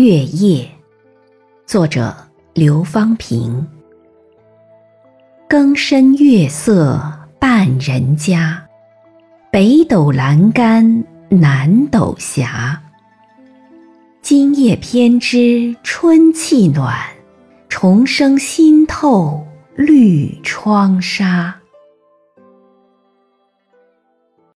月夜，作者刘方平。更深月色半人家，北斗阑干南斗斜。今夜偏知春气暖，重生新透绿窗纱。